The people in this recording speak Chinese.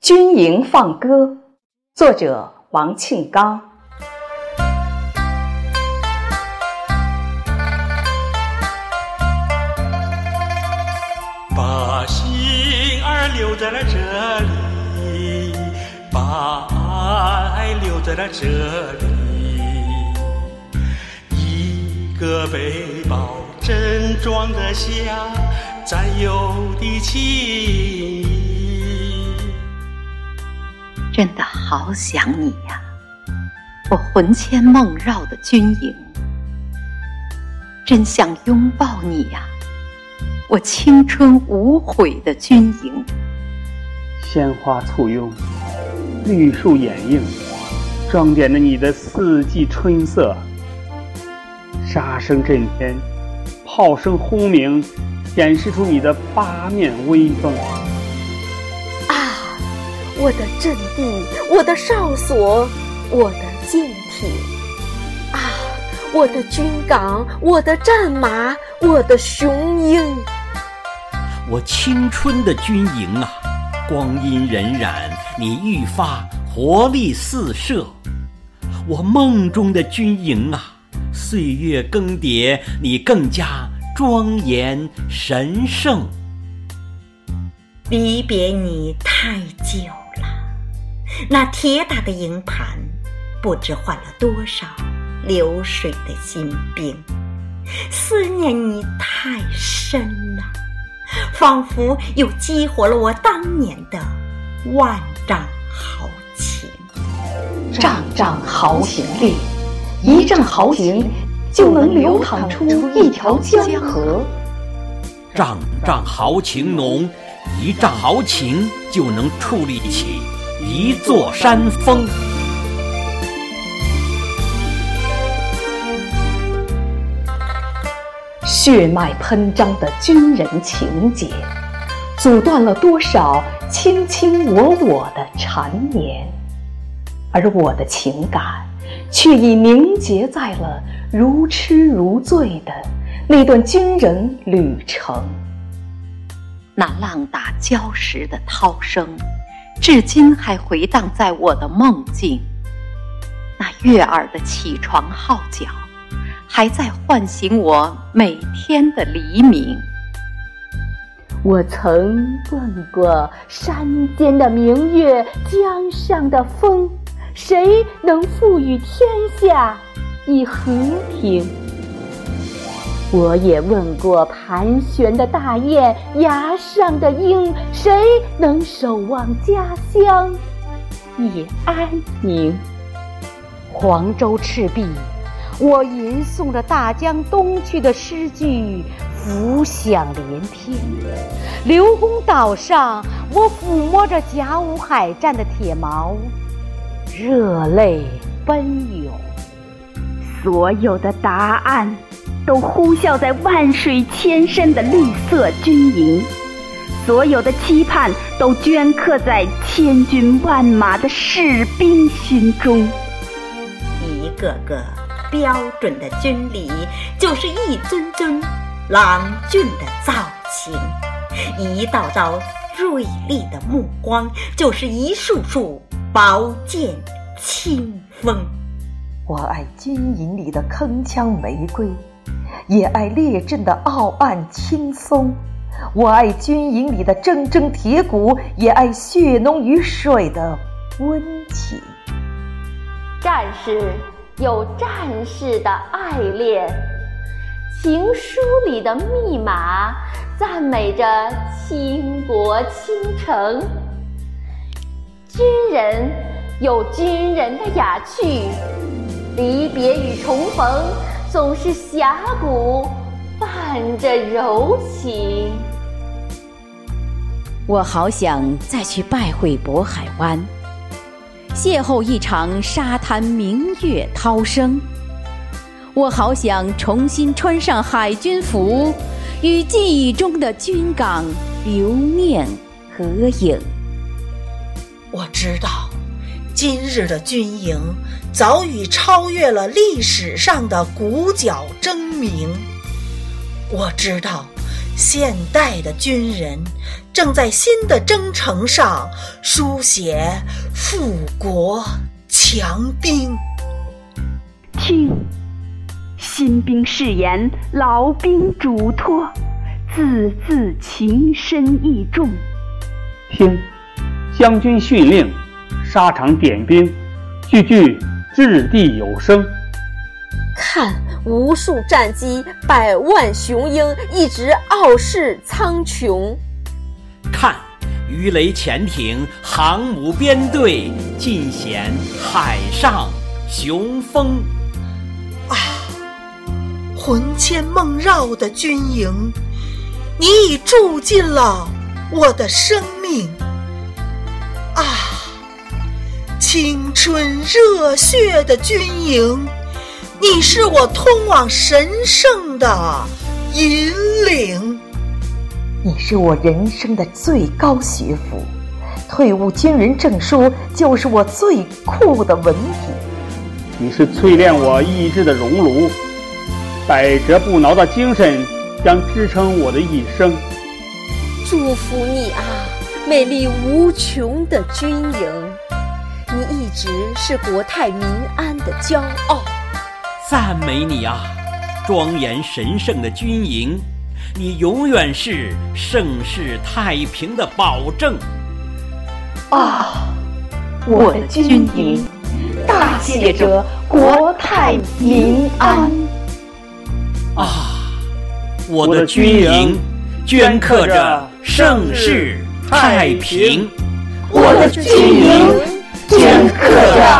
军营放歌，作者王庆刚。把心儿留在了这里，把爱留在了这里，一个背包真装得下占有的情谊。真的好想你呀，我魂牵梦绕的军营，真想拥抱你呀，我青春无悔的军营。鲜花簇拥，绿树掩映，装点着你的四季春色。杀声震天，炮声轰鸣，显示出你的八面威风。我的阵地，我的哨所，我的舰艇，啊，我的军港，我的战马，我的雄鹰。我青春的军营啊，光阴荏苒，你愈发活力四射。我梦中的军营啊，岁月更迭，你更加庄严神圣。离别你太久。那铁打的营盘，不知换了多少流水的新兵。思念你太深了，仿佛又激活了我当年的万丈豪情。丈丈豪情烈，一丈豪情就能流淌出一条江河；丈丈豪情浓，一丈豪情就能矗立起。一座山峰，血脉喷张的军人情结，阻断了多少卿卿我我的缠绵，而我的情感却已凝结在了如痴如醉的那段军人旅程。那浪打礁石的涛声。至今还回荡在我的梦境，那悦耳的起床号角，还在唤醒我每天的黎明。我曾问过山间的明月，江上的风，谁能赋予天下以和平？我也问过盘旋的大雁，崖上的鹰，谁能守望家乡以安宁？黄州赤壁，我吟诵着大江东去的诗句，浮想联翩；刘公岛上，我抚摸着甲午海战的铁矛，热泪奔涌。所有的答案。都呼啸在万水千山的绿色军营，所有的期盼都镌刻在千军万马的士兵心中。一个个标准的军礼，就是一尊尊郎俊的造型；一道道锐利的目光，就是一束束宝剑清风。我爱军营里的铿锵玫瑰。也爱列阵的傲岸青松，我爱军营里的铮铮铁骨，也爱血浓于水的温情。战士有战士的爱恋，情书里的密码赞美着倾国倾城；军人有军人的雅趣，离别与重逢。总是峡谷伴着柔情。我好想再去拜会渤海湾，邂逅一场沙滩明月涛声。我好想重新穿上海军服，与记忆中的军港留念合影。我知道。今日的军营早已超越了历史上的鼓角争鸣。我知道，现代的军人正在新的征程上书写富国强兵。听，新兵誓言，老兵嘱托，字字情深意重。听，将军训令，沙场点兵，句句掷地有声。看，无数战机，百万雄鹰，一直傲视苍穹。看，鱼雷潜艇，航母编队，尽显海上雄风。啊，魂牵梦绕的军营，你已住进了我的生命。啊，青春热血的军营。你是我通往神圣的引领，你是我人生的最高学府，退伍军人证书就是我最酷的文凭。你是淬炼我意志的熔炉，百折不挠的精神将支撑我的一生。祝福你啊，美丽无穷的军营，你一直是国泰民安的骄傲。赞美你啊，庄严神圣的军营，你永远是盛世太平的保证。啊，我的军营，大写着国泰民安。啊，我的军营，镌刻着盛世太平。我的军营，镌刻着